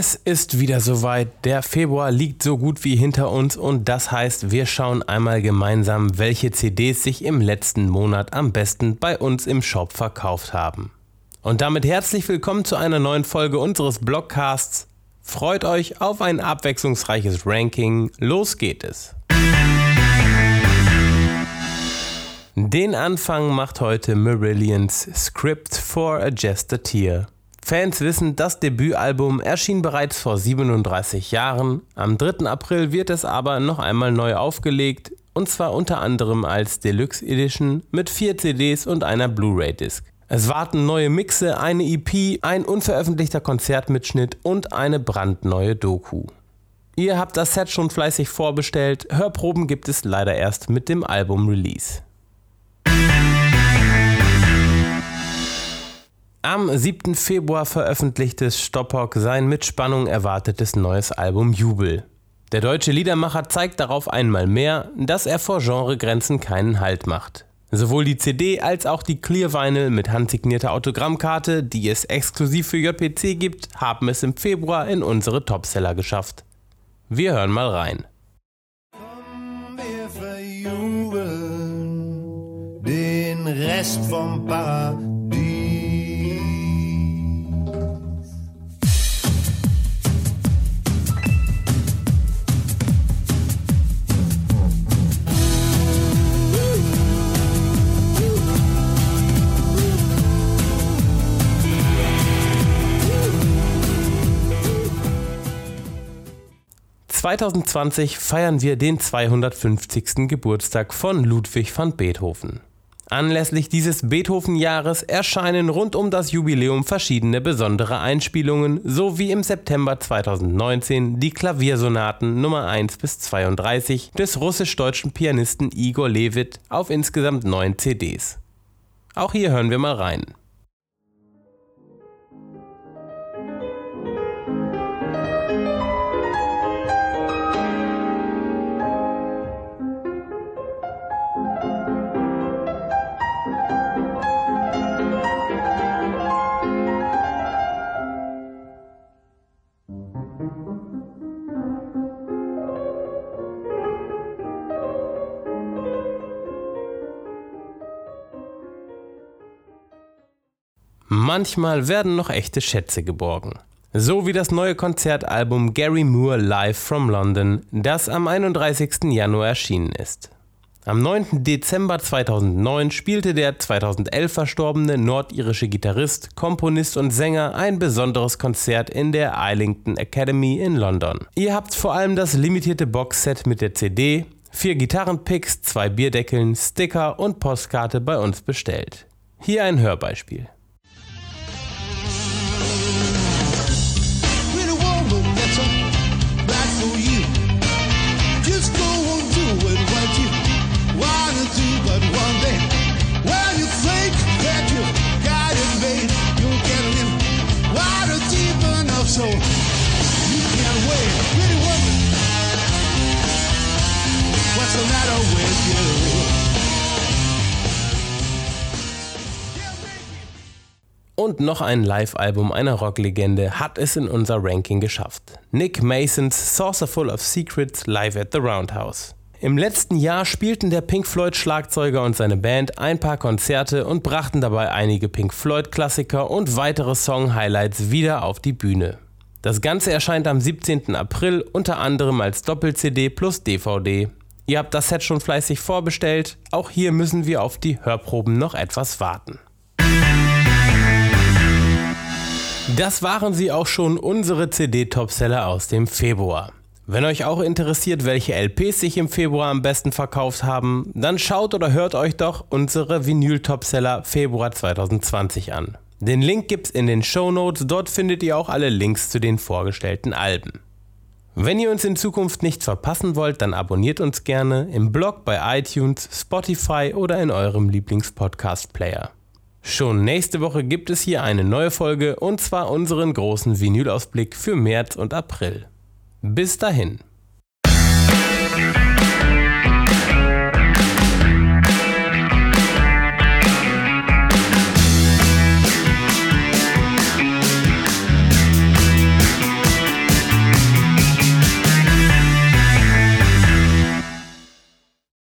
Es ist wieder soweit. Der Februar liegt so gut wie hinter uns und das heißt, wir schauen einmal gemeinsam, welche CDs sich im letzten Monat am besten bei uns im Shop verkauft haben. Und damit herzlich willkommen zu einer neuen Folge unseres Blogcasts. Freut euch auf ein abwechslungsreiches Ranking. Los geht es. Den Anfang macht heute Marillions Script for a Just a Tear. Fans wissen, das Debütalbum erschien bereits vor 37 Jahren. Am 3. April wird es aber noch einmal neu aufgelegt und zwar unter anderem als Deluxe Edition mit vier CDs und einer Blu-ray-Disc. Es warten neue Mixe, eine EP, ein unveröffentlichter Konzertmitschnitt und eine brandneue Doku. Ihr habt das Set schon fleißig vorbestellt, Hörproben gibt es leider erst mit dem Album-Release. Am 7. Februar veröffentlichte Stoppock sein mit Spannung erwartetes neues Album Jubel. Der deutsche Liedermacher zeigt darauf einmal mehr, dass er vor Genregrenzen keinen Halt macht. Sowohl die CD als auch die Clear Vinyl mit handsignierter Autogrammkarte, die es exklusiv für JPC gibt, haben es im Februar in unsere Topseller geschafft. Wir hören mal rein. wir verjubeln den Rest vom Paradies 2020 feiern wir den 250. Geburtstag von Ludwig van Beethoven. Anlässlich dieses Beethoven-Jahres erscheinen rund um das Jubiläum verschiedene besondere Einspielungen, so wie im September 2019 die Klaviersonaten Nummer 1 bis 32 des russisch-deutschen Pianisten Igor Levit auf insgesamt neun CDs. Auch hier hören wir mal rein. Manchmal werden noch echte Schätze geborgen. So wie das neue Konzertalbum Gary Moore Live from London, das am 31. Januar erschienen ist. Am 9. Dezember 2009 spielte der 2011 verstorbene nordirische Gitarrist, Komponist und Sänger ein besonderes Konzert in der Islington Academy in London. Ihr habt vor allem das limitierte Boxset mit der CD, vier Gitarrenpicks, zwei Bierdeckeln, Sticker und Postkarte bei uns bestellt. Hier ein Hörbeispiel. Und noch ein Live-Album einer Rocklegende hat es in unser Ranking geschafft. Nick Masons Saucer Full of Secrets live at the Roundhouse. Im letzten Jahr spielten der Pink Floyd Schlagzeuger und seine Band ein paar Konzerte und brachten dabei einige Pink Floyd Klassiker und weitere Song-Highlights wieder auf die Bühne. Das Ganze erscheint am 17. April unter anderem als Doppel-CD plus DVD. Ihr habt das Set schon fleißig vorbestellt, auch hier müssen wir auf die Hörproben noch etwas warten. Das waren sie auch schon, unsere CD-Topseller aus dem Februar. Wenn euch auch interessiert, welche LPs sich im Februar am besten verkauft haben, dann schaut oder hört euch doch unsere Vinyl-Topseller Februar 2020 an. Den Link gibt's in den Show Notes, dort findet ihr auch alle Links zu den vorgestellten Alben. Wenn ihr uns in Zukunft nicht verpassen wollt, dann abonniert uns gerne im Blog bei iTunes, Spotify oder in eurem Lieblingspodcast-Player. Schon nächste Woche gibt es hier eine neue Folge und zwar unseren großen Vinylausblick für März und April. Bis dahin.